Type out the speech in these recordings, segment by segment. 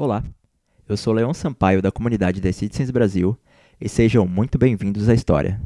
Olá, eu sou Leon Sampaio da comunidade The Citizens Brasil e sejam muito bem-vindos à história.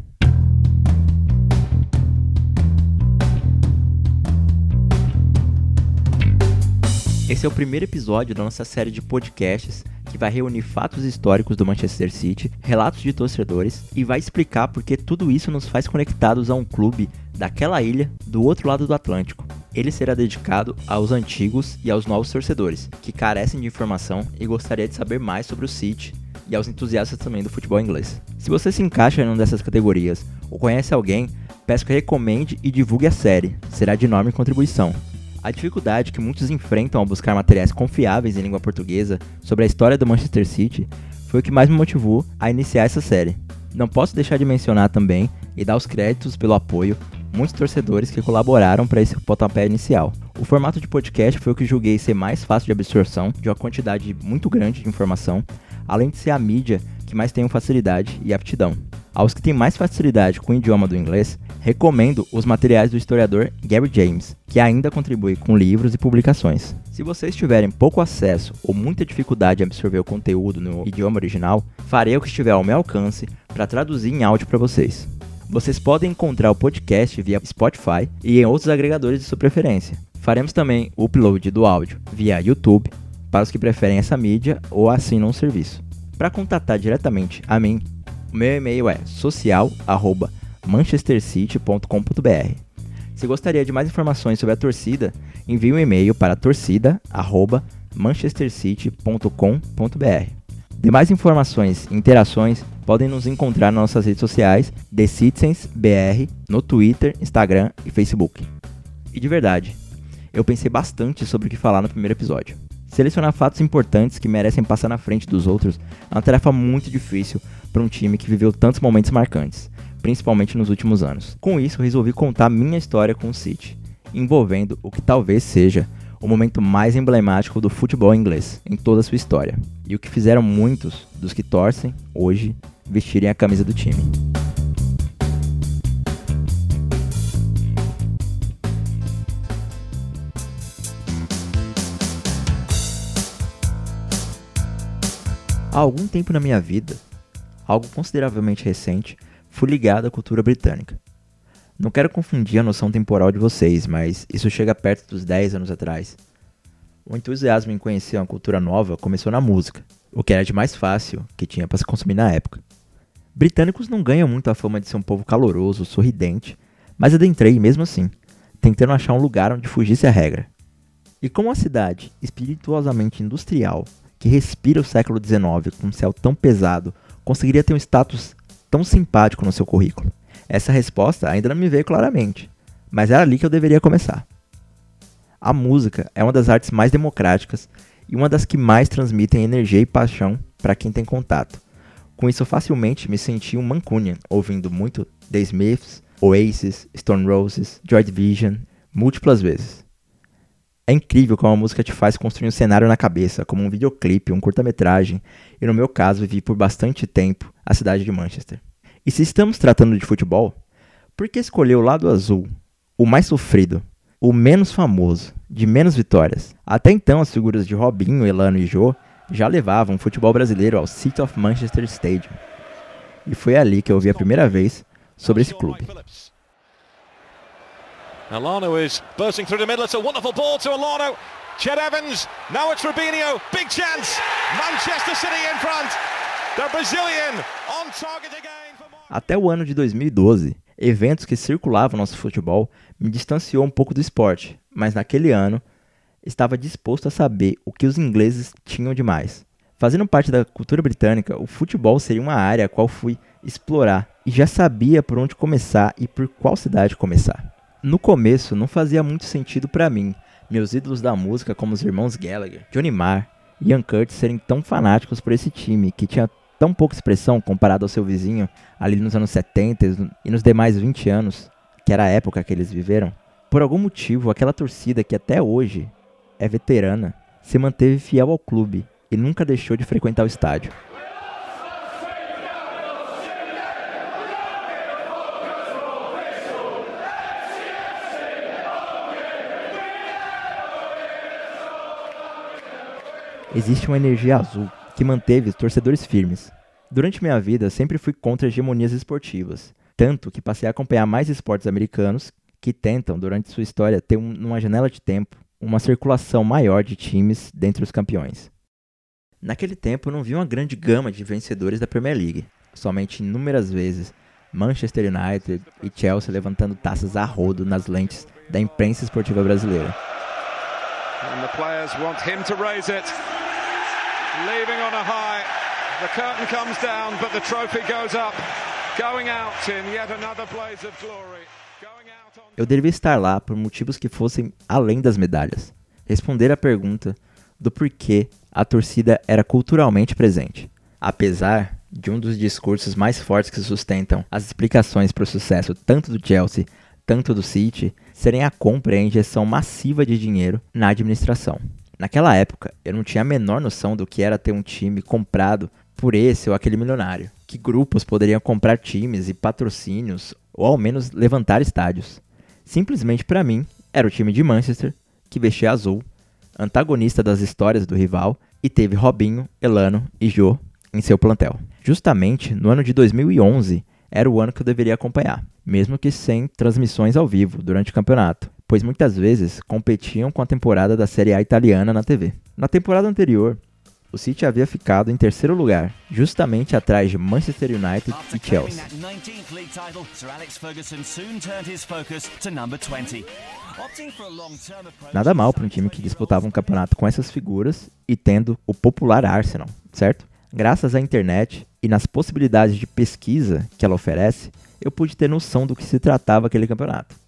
Esse é o primeiro episódio da nossa série de podcasts que vai reunir fatos históricos do Manchester City, relatos de torcedores e vai explicar por que tudo isso nos faz conectados a um clube daquela ilha do outro lado do Atlântico. Ele será dedicado aos antigos e aos novos torcedores que carecem de informação e gostaria de saber mais sobre o City e aos entusiastas também do futebol inglês. Se você se encaixa em uma dessas categorias ou conhece alguém, peço que recomende e divulgue a série, será de enorme contribuição. A dificuldade que muitos enfrentam ao buscar materiais confiáveis em língua portuguesa sobre a história do Manchester City foi o que mais me motivou a iniciar essa série. Não posso deixar de mencionar também e dar os créditos pelo apoio muitos torcedores que colaboraram para esse pontapé inicial. O formato de podcast foi o que julguei ser mais fácil de absorção de uma quantidade muito grande de informação, além de ser a mídia que mais tenho facilidade e aptidão. Aos que têm mais facilidade com o idioma do inglês, recomendo os materiais do historiador Gary James, que ainda contribui com livros e publicações. Se vocês tiverem pouco acesso ou muita dificuldade em absorver o conteúdo no idioma original, farei o que estiver ao meu alcance para traduzir em áudio para vocês. Vocês podem encontrar o podcast via Spotify e em outros agregadores de sua preferência. Faremos também o upload do áudio via YouTube para os que preferem essa mídia ou assinam o serviço. Para contatar diretamente a mim, o meu e-mail é social@manchestercity.com.br. Se gostaria de mais informações sobre a torcida, envie um e-mail para torcida@manchestercity.com.br. Demais informações e interações podem nos encontrar nas nossas redes sociais, The Citizens BR, no Twitter, Instagram e Facebook. E de verdade, eu pensei bastante sobre o que falar no primeiro episódio. Selecionar fatos importantes que merecem passar na frente dos outros é uma tarefa muito difícil para um time que viveu tantos momentos marcantes, principalmente nos últimos anos. Com isso, resolvi contar minha história com o City, envolvendo o que talvez seja o momento mais emblemático do futebol inglês em toda a sua história, e o que fizeram muitos dos que torcem hoje vestirem a camisa do time. Há algum tempo na minha vida, algo consideravelmente recente, fui ligado à cultura britânica. Não quero confundir a noção temporal de vocês, mas isso chega perto dos 10 anos atrás. O entusiasmo em conhecer uma cultura nova começou na música, o que era de mais fácil que tinha para se consumir na época. Britânicos não ganham muito a fama de ser um povo caloroso, sorridente, mas adentrei mesmo assim, tentando achar um lugar onde fugisse a regra. E como uma cidade espirituosamente industrial, que respira o século XIX com um céu tão pesado, conseguiria ter um status tão simpático no seu currículo? Essa resposta ainda não me veio claramente, mas era ali que eu deveria começar. A música é uma das artes mais democráticas e uma das que mais transmitem energia e paixão para quem tem contato. Com isso, facilmente me senti um Mancunian, ouvindo muito The Smiths, Oasis, Stone Roses, Joy Division, múltiplas vezes. É incrível como a música te faz construir um cenário na cabeça, como um videoclipe, um curta-metragem, e no meu caso vivi por bastante tempo a cidade de Manchester. E se estamos tratando de futebol, por que escolher o lado azul, o mais sofrido, o menos famoso, de menos vitórias? Até então, as figuras de Robinho, Elano e Jô já levavam o futebol brasileiro ao City of Manchester Stadium. E foi ali que eu ouvi a primeira vez sobre esse clube. Alano is bursting through the middle. It's a wonderful ball to Alano. Chet Evans. Now it's Rubinho. Big chance. Manchester City in front. The Brazilian on target again. Até o ano de 2012, eventos que circulavam nosso futebol me distanciou um pouco do esporte, mas naquele ano estava disposto a saber o que os ingleses tinham de mais. Fazendo parte da cultura britânica, o futebol seria uma área a qual fui explorar e já sabia por onde começar e por qual cidade começar. No começo não fazia muito sentido para mim, meus ídolos da música como os irmãos Gallagher, Johnny Marr e Ian Curtis serem tão fanáticos por esse time que tinha tão pouca expressão comparado ao seu vizinho ali nos anos 70 e nos demais 20 anos, que era a época que eles viveram. Por algum motivo, aquela torcida que até hoje é veterana se manteve fiel ao clube e nunca deixou de frequentar o estádio. Existe uma energia azul que manteve os torcedores firmes. Durante minha vida, sempre fui contra hegemonias esportivas, tanto que passei a acompanhar mais esportes americanos que tentam, durante sua história, ter um, numa janela de tempo uma circulação maior de times dentre os campeões. Naquele tempo, não vi uma grande gama de vencedores da Premier League, somente inúmeras vezes Manchester United e Chelsea levantando taças a rodo nas lentes da imprensa esportiva brasileira. And the players want him to raise it. Leaving on a high. The curtain comes down, but the trophy goes up. Going out in yet another blaze of glory. Eu deveria estar lá por motivos que fossem além das medalhas. Responder à pergunta do porquê a torcida era culturalmente presente. Apesar de um dos discursos mais fortes que sustentam as explicações para o sucesso tanto do Chelsea tanto do City serem a compra e a injeção massiva de dinheiro na administração. Naquela época, eu não tinha a menor noção do que era ter um time comprado por esse ou aquele milionário, que grupos poderiam comprar times e patrocínios ou ao menos levantar estádios. Simplesmente para mim, era o time de Manchester, que vestia azul, antagonista das histórias do rival, e teve Robinho, Elano e Jô em seu plantel. Justamente no ano de 2011 era o ano que eu deveria acompanhar, mesmo que sem transmissões ao vivo durante o campeonato, pois muitas vezes competiam com a temporada da Série A italiana na TV. Na temporada anterior, o City havia ficado em terceiro lugar, justamente atrás de Manchester United e Chelsea. Nada mal para um time que disputava um campeonato com essas figuras e tendo o popular Arsenal, certo? Graças à internet e nas possibilidades de pesquisa que ela oferece, eu pude ter noção do que se tratava aquele campeonato.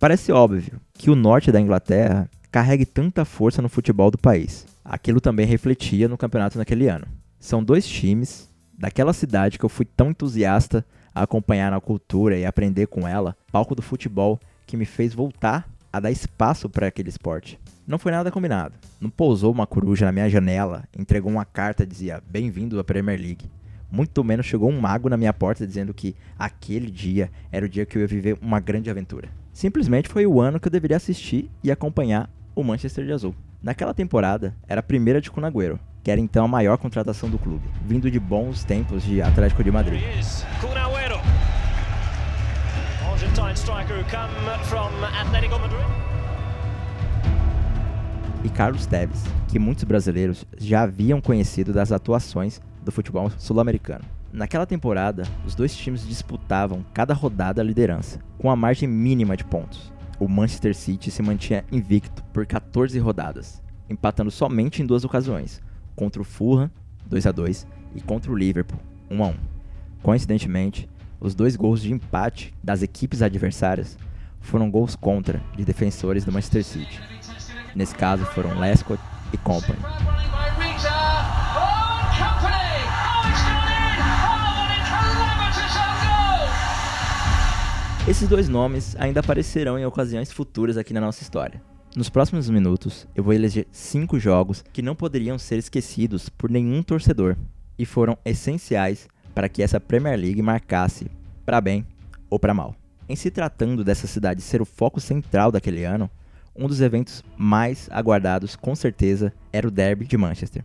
Parece óbvio que o norte da Inglaterra carregue tanta força no futebol do país. Aquilo também refletia no campeonato naquele ano. São dois times daquela cidade que eu fui tão entusiasta a acompanhar na cultura e aprender com ela, palco do futebol que me fez voltar a dar espaço para aquele esporte. Não foi nada combinado. Não pousou uma coruja na minha janela, entregou uma carta dizia bem-vindo à Premier League. Muito menos chegou um mago na minha porta dizendo que aquele dia era o dia que eu ia viver uma grande aventura. Simplesmente foi o ano que eu deveria assistir e acompanhar o Manchester de Azul. Naquela temporada, era a primeira de Cunagüero, que era então a maior contratação do clube, vindo de bons tempos de Atlético de Madrid. E Carlos Teves, que muitos brasileiros já haviam conhecido das atuações do futebol sul-americano. Naquela temporada, os dois times disputavam cada rodada a liderança, com a margem mínima de pontos. O Manchester City se mantinha invicto por 14 rodadas, empatando somente em duas ocasiões, contra o Fulham, 2 a 2, e contra o Liverpool, 1 a 1. Coincidentemente, os dois gols de empate das equipes adversárias foram gols contra de defensores do Manchester City. Nesse caso foram Lescott e Company. Esses dois nomes ainda aparecerão em ocasiões futuras aqui na nossa história. Nos próximos minutos, eu vou eleger cinco jogos que não poderiam ser esquecidos por nenhum torcedor e foram essenciais para que essa Premier League marcasse para bem ou para mal. Em se tratando dessa cidade ser o foco central daquele ano, um dos eventos mais aguardados, com certeza, era o Derby de Manchester.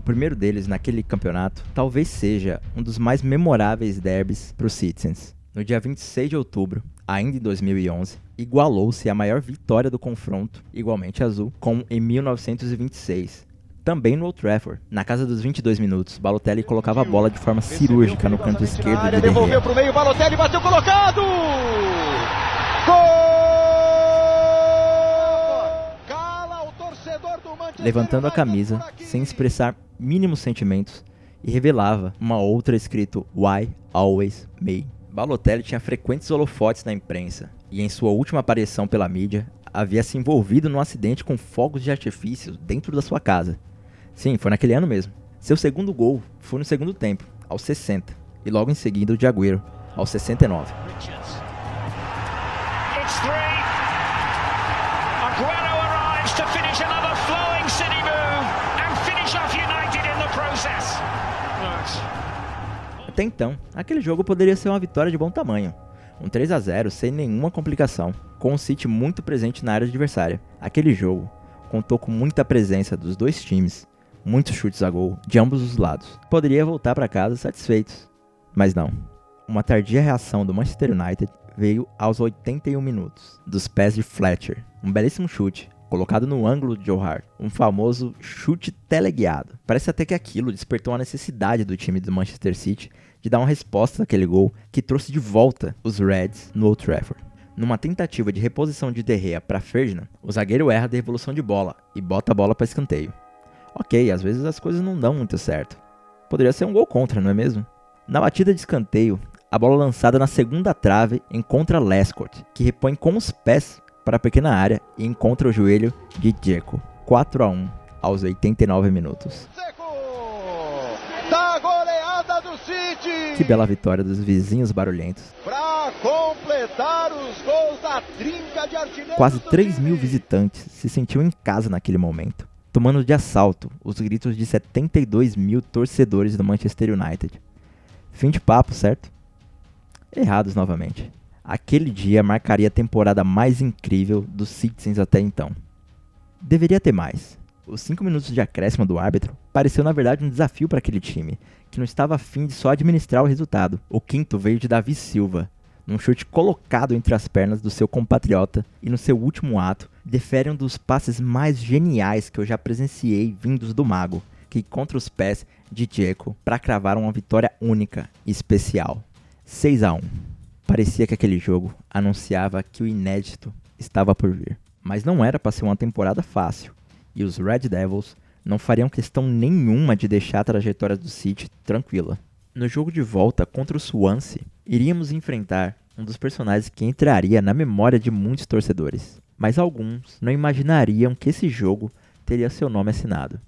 O primeiro deles naquele campeonato talvez seja um dos mais memoráveis derbys para os Citizens. No dia 26 de outubro, ainda em 2011, igualou-se a maior vitória do confronto, igualmente azul, como em 1926, também no Old Trafford. Na casa dos 22 minutos, Balotelli colocava a bola de forma cirúrgica no canto esquerdo de Devolveu para o meio, Balotelli bateu colocado! Gol! Levantando a camisa, sem expressar mínimos sentimentos, e revelava uma outra escrito Why Always Me. Balotelli tinha frequentes holofotes na imprensa, e em sua última aparição pela mídia, havia se envolvido num acidente com fogos de artifício dentro da sua casa. Sim, foi naquele ano mesmo. Seu segundo gol foi no segundo tempo, aos 60, e logo em seguida o de Agüero, aos 69. Até então, aquele jogo poderia ser uma vitória de bom tamanho. Um 3 a 0 sem nenhuma complicação, com o City muito presente na área adversária. Aquele jogo, contou com muita presença dos dois times, muitos chutes a gol de ambos os lados. Poderia voltar para casa satisfeitos, mas não. Uma tardia reação do Manchester United veio aos 81 minutos, dos pés de Fletcher. Um belíssimo chute, colocado no ângulo de Hart, um famoso chute teleguiado. Parece até que aquilo despertou a necessidade do time do Manchester City de dar uma resposta àquele gol que trouxe de volta os Reds no Old Trafford. Numa tentativa de reposição de Derrea para Ferdinand, o zagueiro erra a devolução de bola e bota a bola para escanteio. Ok, às vezes as coisas não dão muito certo. Poderia ser um gol contra, não é mesmo? Na batida de escanteio, a bola lançada na segunda trave encontra Lescott, que repõe com os pés para a pequena área e encontra o joelho de Dzeko. 4 a 1 aos 89 minutos. Da goleada do City. Que bela vitória dos vizinhos barulhentos. Para completar os gols da trinca de artilheiros. Quase 3 mil visitantes se sentiam em casa naquele momento, tomando de assalto os gritos de 72 mil torcedores do Manchester United. Fim de papo, certo? Errados novamente. Aquele dia marcaria a temporada mais incrível dos Citizens até então. Deveria ter mais. Os 5 minutos de acréscimo do árbitro pareceu na verdade um desafio para aquele time, que não estava afim de só administrar o resultado. O quinto veio de Davi Silva, num chute colocado entre as pernas do seu compatriota e no seu último ato, defere um dos passes mais geniais que eu já presenciei vindos do mago, que contra os pés de Dzeko para cravar uma vitória única e especial. 6 a 1. Parecia que aquele jogo anunciava que o inédito estava por vir. Mas não era para ser uma temporada fácil, e os Red Devils não fariam questão nenhuma de deixar a trajetória do City tranquila. No jogo de volta contra o Swansea, iríamos enfrentar um dos personagens que entraria na memória de muitos torcedores, mas alguns não imaginariam que esse jogo teria seu nome assinado.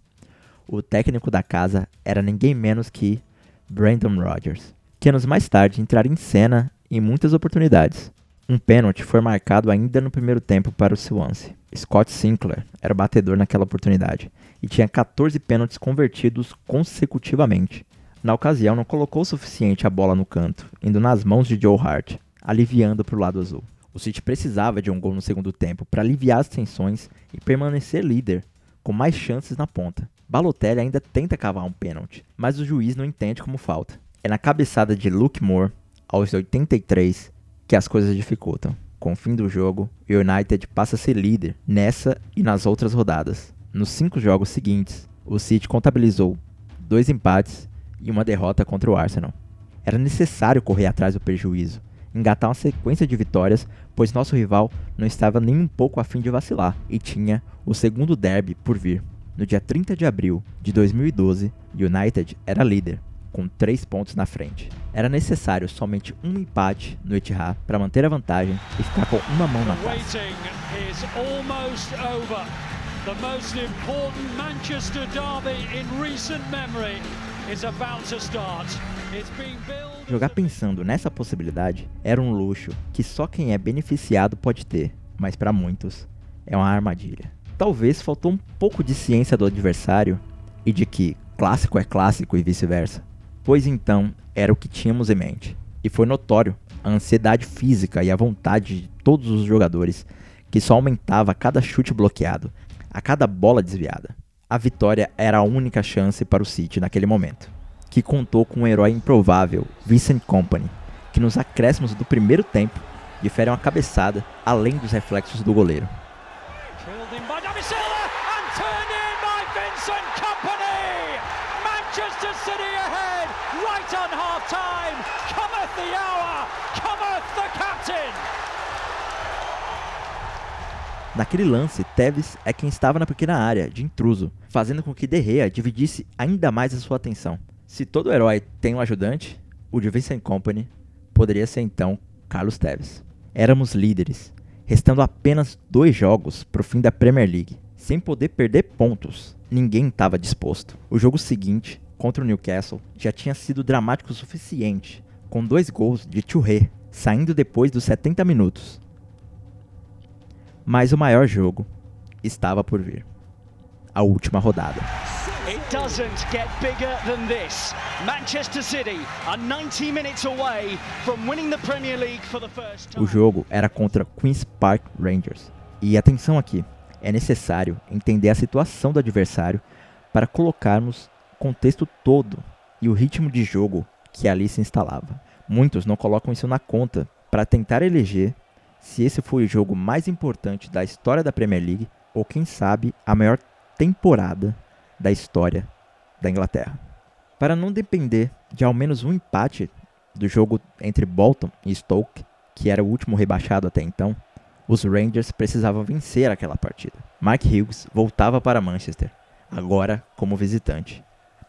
O técnico da casa era ninguém menos que Brandon Rodgers que anos mais tarde entraria em cena em muitas oportunidades. Um pênalti foi marcado ainda no primeiro tempo para o Swansea. Scott Sinclair era batedor naquela oportunidade e tinha 14 pênaltis convertidos consecutivamente. Na ocasião, não colocou o suficiente a bola no canto, indo nas mãos de Joe Hart, aliviando para o lado azul. O City precisava de um gol no segundo tempo para aliviar as tensões e permanecer líder, com mais chances na ponta. Balotelli ainda tenta cavar um pênalti, mas o juiz não entende como falta. É na cabeçada de Luke Moore, aos 83, que as coisas dificultam. Com o fim do jogo, o United passa a ser líder nessa e nas outras rodadas. Nos cinco jogos seguintes, o City contabilizou dois empates e uma derrota contra o Arsenal. Era necessário correr atrás do prejuízo, engatar uma sequência de vitórias, pois nosso rival não estava nem um pouco afim de vacilar e tinha o segundo derby por vir. No dia 30 de abril de 2012, United era líder, com três pontos na frente. Era necessário somente um empate no Etihad para manter a vantagem e ficar com uma mão na taça. The most important Manchester derby in recent memory is about to start. Jogar pensando nessa possibilidade era um luxo que só quem é beneficiado pode ter, mas para muitos é uma armadilha. Talvez faltou um pouco de ciência do adversário e de que clássico é clássico e vice-versa. Pois então, era o que tínhamos em mente. E foi notório a ansiedade física e a vontade de todos os jogadores, que só aumentava a cada chute bloqueado, a cada bola desviada. A vitória era a única chance para o City naquele momento, que contou com um herói improvável, Vincent Company, que nos acréscimos do primeiro tempo difere uma cabeçada além dos reflexos do goleiro. Manchester City ahead, right on half time. Cometh the hour, cometh the captain. Naquele lance, Tevez é quem estava na pequena área, de intruso, fazendo com que De Gea dividisse ainda mais a sua atenção. Se todo herói tem um ajudante, o de Vincent Company poderia ser então Carlos Tevez. Éramos líderes, restando apenas dois jogos para o fim da Premier League, sem poder perder pontos. Ninguém estava disposto. O jogo seguinte contra o Newcastle já tinha sido dramático o suficiente, com dois gols de Touré saindo depois dos 70 minutos. Mas o maior jogo estava por vir. A última rodada. O jogo era contra Queen's Park Rangers. E atenção aqui, é necessário entender a situação do adversário para colocarmos o contexto todo e o ritmo de jogo que ali se instalava. Muitos não colocam isso na conta para tentar eleger se esse foi o jogo mais importante da história da Premier League ou quem sabe a maior temporada da história da Inglaterra. Para não depender de ao menos um empate do jogo entre Bolton e Stoke, que era o último rebaixado até então, os Rangers precisavam vencer aquela partida. Mark Hughes voltava para Manchester, agora como visitante.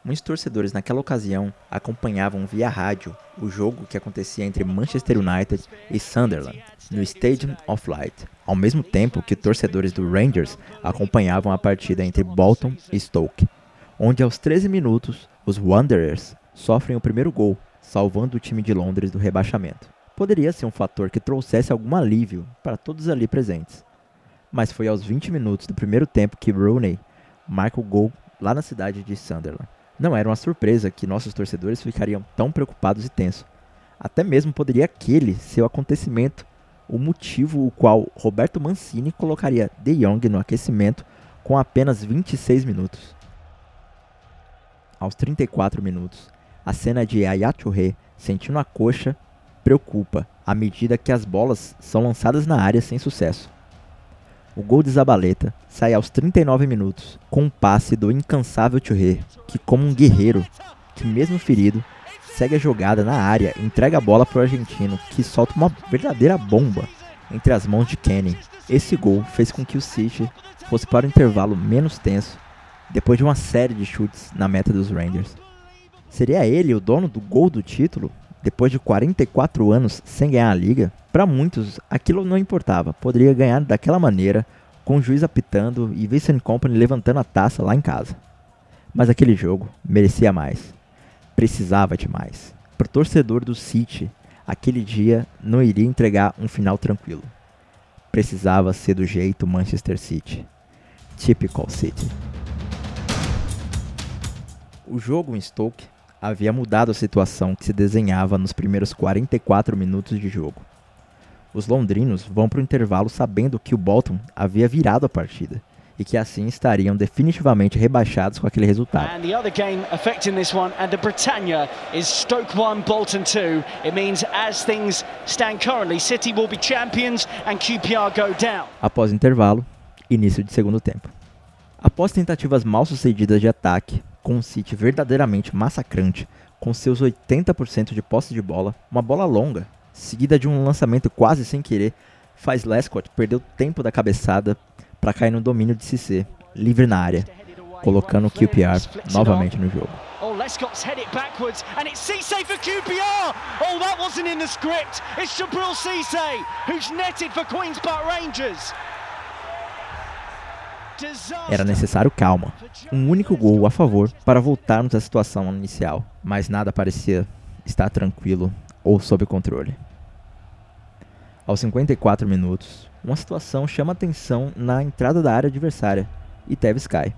Muitos torcedores naquela ocasião acompanhavam via rádio o jogo que acontecia entre Manchester United e Sunderland, no Stadium of Light, ao mesmo tempo que torcedores do Rangers acompanhavam a partida entre Bolton e Stoke, onde aos 13 minutos os Wanderers sofrem o primeiro gol, salvando o time de Londres do rebaixamento. Poderia ser um fator que trouxesse algum alívio para todos ali presentes, mas foi aos 20 minutos do primeiro tempo que Rooney marca o gol lá na cidade de Sunderland. Não era uma surpresa que nossos torcedores ficariam tão preocupados e tensos. Até mesmo poderia aquele ser o acontecimento, o motivo o qual Roberto Mancini colocaria De Jong no aquecimento com apenas 26 minutos. Aos 34 minutos, a cena de Yaya Touré sentindo a coxa preocupa à medida que as bolas são lançadas na área sem sucesso. O gol de Zabaleta sai aos 39 minutos, com um passe do incansável Touré, que como um guerreiro, que mesmo ferido, segue a jogada na área e entrega a bola para o argentino, que solta uma verdadeira bomba entre as mãos de Kenny. Esse gol fez com que o City fosse para o intervalo menos tenso, depois de uma série de chutes na meta dos Rangers. Seria ele o dono do gol do título, depois de 44 anos sem ganhar a liga? Para muitos, aquilo não importava, poderia ganhar daquela maneira, com o juiz apitando e Vincent Company levantando a taça lá em casa. Mas aquele jogo merecia mais. Precisava de mais. Para o torcedor do City, aquele dia não iria entregar um final tranquilo. Precisava ser do jeito Manchester City. Typical City. O jogo em Stoke havia mudado a situação que se desenhava nos primeiros 44 minutos de jogo. Os londrinos vão para o intervalo sabendo que o Bolton havia virado a partida e que assim estariam definitivamente rebaixados com aquele resultado. And the other game affecting this one and the Britannia is Stoke 1 Bolton 2. It means as things stand currently City will be champions and QPR go down. Após o intervalo, início de segundo tempo. Após tentativas mal sucedidas de ataque, com um City verdadeiramente massacrante, com seus 80% de posse de bola, uma bola longa seguida de um lançamento quase sem querer, faz Lescott perder o tempo da cabeçada para cair no domínio de Cissé, livre na área, colocando o QPR novamente no jogo. Oh, Lescott's head it backwards, and it's Cisse for QPR. Oh, that wasn't in the script. It's Jabril Cisse, who's netted for Queens Park Rangers. Era necessário calma, um único gol a favor para voltarmos à situação inicial, mas nada parecia estar tranquilo ou sob controle. Aos 54 minutos, uma situação chama atenção na entrada da área adversária e Tevez cai.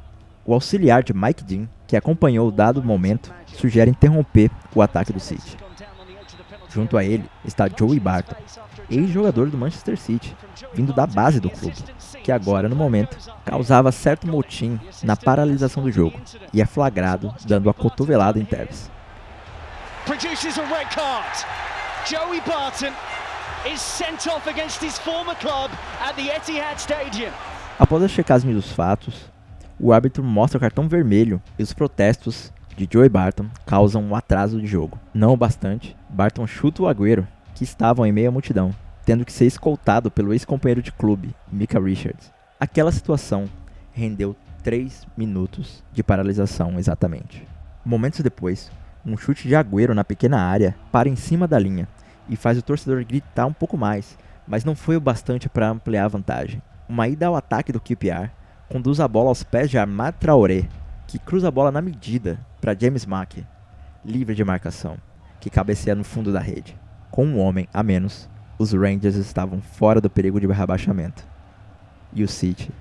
O auxiliar de Mike Dean, que acompanhou o dado momento, sugere interromper o ataque do City. Junto a ele está Joey Barton, ex-jogador do Manchester City, vindo da base do clube, que agora, no momento, causava certo motim na paralisação do jogo e é flagrado dando a cotovelada em Tevez produces a red card. Joey Barton is sent off against his former club at the Etihad Stadium. Após a checagem dos fatos, o árbitro mostra o cartão vermelho e os protestos de Joey Barton causam um atraso de jogo. Não o bastante, Barton chuta o Agüero, que estavam em meio à multidão, tendo que ser escoltado pelo ex-companheiro de clube, Mika Richards. Aquela situação rendeu 3 minutos de paralisação exatamente. Momentos depois, um chute de Agüero na pequena área para em cima da linha e faz o torcedor gritar um pouco mais, mas não foi o bastante para ampliar a vantagem. Uma ida ao ataque do QPR conduz a bola aos pés de Armad Traoré, que cruza a bola na medida para James Mack, livre de marcação, que cabeceia no fundo da rede. Com um homem a menos, os Rangers estavam fora do perigo de rebaixamento. E o City,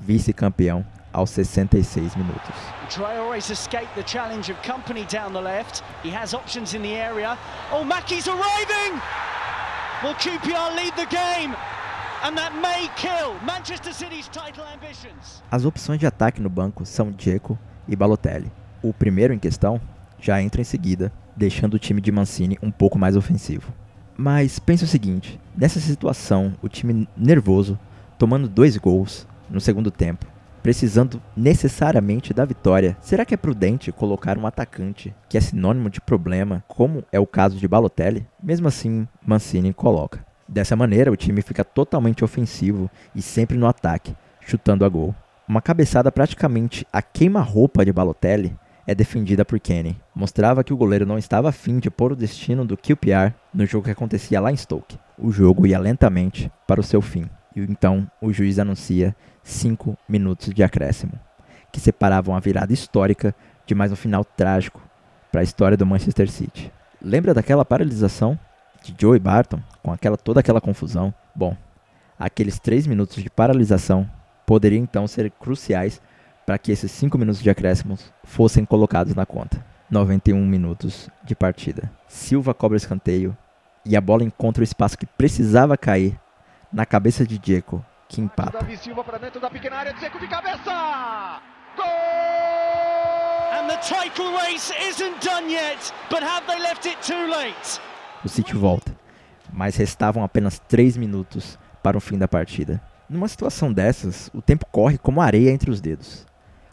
vice-campeão, aos 66 minutos. Traore's escaped the challenge of company down the left. He has options in the area. Oh, Mackey's arriving! Will QPR lead the game? As opções de ataque no banco são Dzeko e Balotelli. O primeiro em questão já entra em seguida, deixando o time de Mancini um pouco mais ofensivo. Mas pense o seguinte: nessa situação, o time nervoso, tomando dois gols no segundo tempo, precisando necessariamente da vitória, será que é prudente colocar um atacante que é sinônimo de problema, como é o caso de Balotelli? Mesmo assim, Mancini coloca. Dessa maneira, o time fica totalmente ofensivo e sempre no ataque, chutando a gol. Uma cabeçada praticamente a queima-roupa de Balotelli é defendida por Kenny. Mostrava que o goleiro não estava afim de pôr o destino do QPR no jogo que acontecia lá em Stoke. O jogo ia lentamente para o seu fim. E então o juiz anuncia 5 minutos de acréscimo, que separavam a virada histórica de mais um final trágico para a história do Manchester City. Lembra daquela paralisação de Joey Barton com aquela toda aquela confusão? Bom, aqueles 3 minutos de paralisação poderiam então ser cruciais para que esses 5 minutos de acréscimos fossem colocados na conta. 91 minutos de partida. Silva cobra escanteio e a bola encontra o espaço que precisava cair na cabeça de Diego, que empata. Davi Silva para dentro da pequena área, Dzeko de cabeça! Gol! And the title race isn't done yet, but have they left it too late? O City volta, mas restavam apenas 3 minutos para o fim da partida. Numa situação dessas, o tempo corre como areia entre os dedos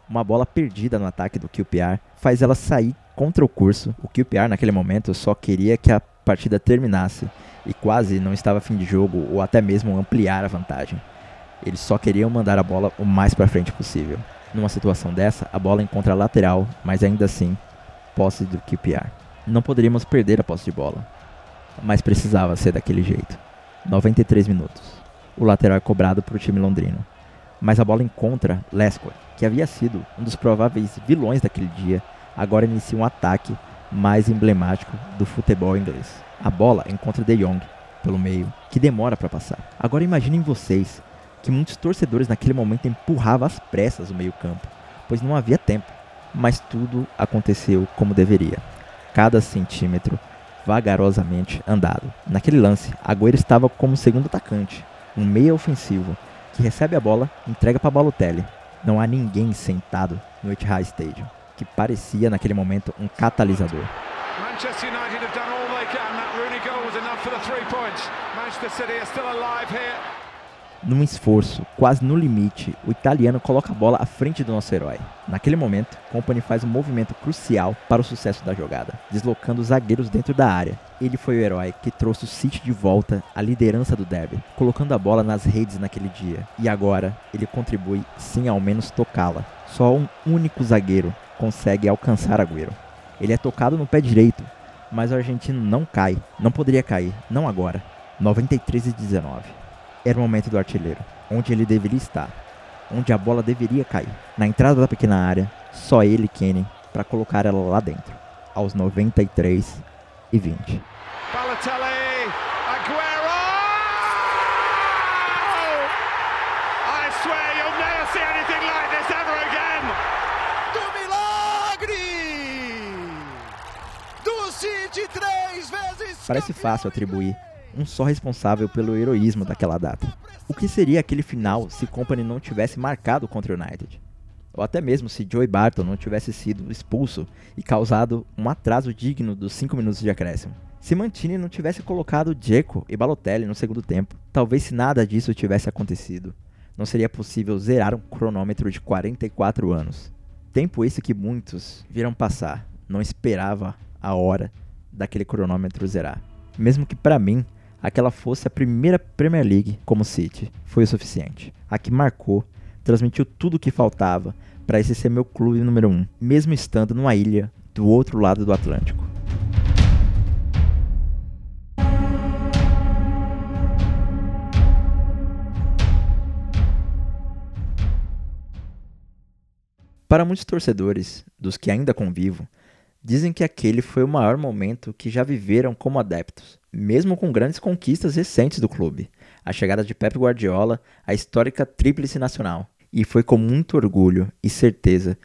uma bola perdida no ataque do QPR faz ela sair contra o curso. O QPR naquele momento só queria que a partida terminasse e quase não estava fim de jogo ou até mesmo ampliar a vantagem. Eles só queriam mandar a bola o mais para frente possível. Numa situação dessa, a bola encontra a lateral, mas ainda assim, posse do QPR. Não poderíamos perder a posse de bola, mas precisava ser daquele jeito. 93 minutos. O lateral é cobrado para o time londrino, mas a bola encontra Lescott, que havia sido um dos prováveis vilões daquele dia, agora inicia um ataque mais emblemático do futebol inglês. A bola encontra De Jong pelo meio, que demora para passar. Agora imaginem vocês que muitos torcedores naquele momento empurravam às pressas o meio-campo, pois não havia tempo. Mas tudo aconteceu como deveria. Cada centímetro vagarosamente andado. Naquele lance, Agüero estava como segundo atacante, um meia ofensivo, que recebe a bola, entrega para Balotelli, não há ninguém sentado no Etihad Stadium, que parecia naquele momento um catalisador. Manchester United have done all they can. That Rooney goal was enough for the three points. Manchester City are still alive here. Num esforço quase no limite, o italiano coloca a bola à frente do nosso herói. Naquele momento, Company faz um movimento crucial para o sucesso da jogada, deslocando os zagueiros dentro da área. Ele foi o herói que trouxe o City de volta à liderança do derby, colocando a bola nas redes naquele dia. E agora, ele contribui sem ao menos tocá-la. Só um único zagueiro consegue alcançar Agüero. Ele é tocado no pé direito, mas o argentino não cai. Não poderia cair, não agora. 93 e 19 era o momento do artilheiro, onde ele deveria estar, onde a bola deveria cair. Na entrada da pequena área, só ele, Kenny, para colocar ela lá dentro, aos 93 e 20. Balotelli, Aguero! I swear you'll never see anything like this ever again! Do milagre! Do City três vezes! Parece fácil atribuir um só responsável pelo heroísmo daquela data. O que seria aquele final se Company não tivesse marcado contra o United? Ou até mesmo se Joey Barton não tivesse sido expulso e causado um atraso digno dos 5 minutos de acréscimo? Se Mantini não tivesse colocado Dzeko e Balotelli no segundo tempo, talvez se nada disso tivesse acontecido, não seria possível zerar um cronômetro de 44 anos. Tempo esse que muitos viram passar, não esperava a hora daquele cronômetro zerar. Mesmo que para mim aquela fosse a primeira Premier League como City. Foi o suficiente. A que marcou, transmitiu tudo o que faltava para esse ser meu clube número um, mesmo estando numa ilha do outro lado do Atlântico. Para muitos torcedores, dos que ainda convivo, dizem que aquele foi o maior momento que já viveram como adeptos mesmo com grandes conquistas recentes do clube, a chegada de Pep Guardiola, a histórica Tríplice Nacional. E foi com muito orgulho e certeza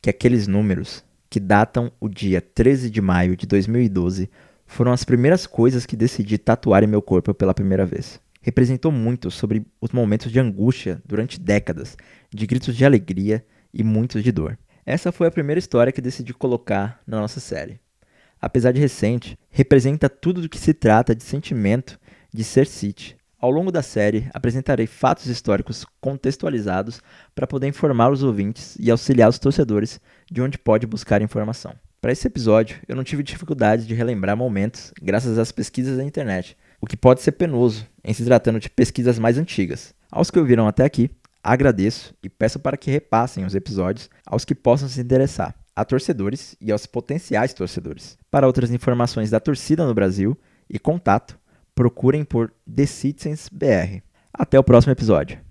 que aqueles números, que datam o dia 13 de maio de 2012, foram as primeiras coisas que decidi tatuar em meu corpo pela primeira vez. representou muito sobre os momentos de angústia durante décadas, de gritos de alegria e muitos de dor. Essa foi a primeira história que decidi colocar na nossa série. Apesar de recente, representa tudo do que se trata de sentimento de ser City. Ao longo da série, apresentarei fatos históricos contextualizados para poder informar os ouvintes e auxiliar os torcedores de onde pode buscar informação. Para esse episódio, eu não tive dificuldade de relembrar momentos graças às pesquisas da internet, o que pode ser penoso em se tratando de pesquisas mais antigas. Aos que ouviram até aqui, agradeço e peço para que repassem os episódios aos que possam se interessar, a torcedores e aos potenciais torcedores. Para outras informações da torcida no Brasil e contato, procurem por The Citizens BR. Até o próximo episódio.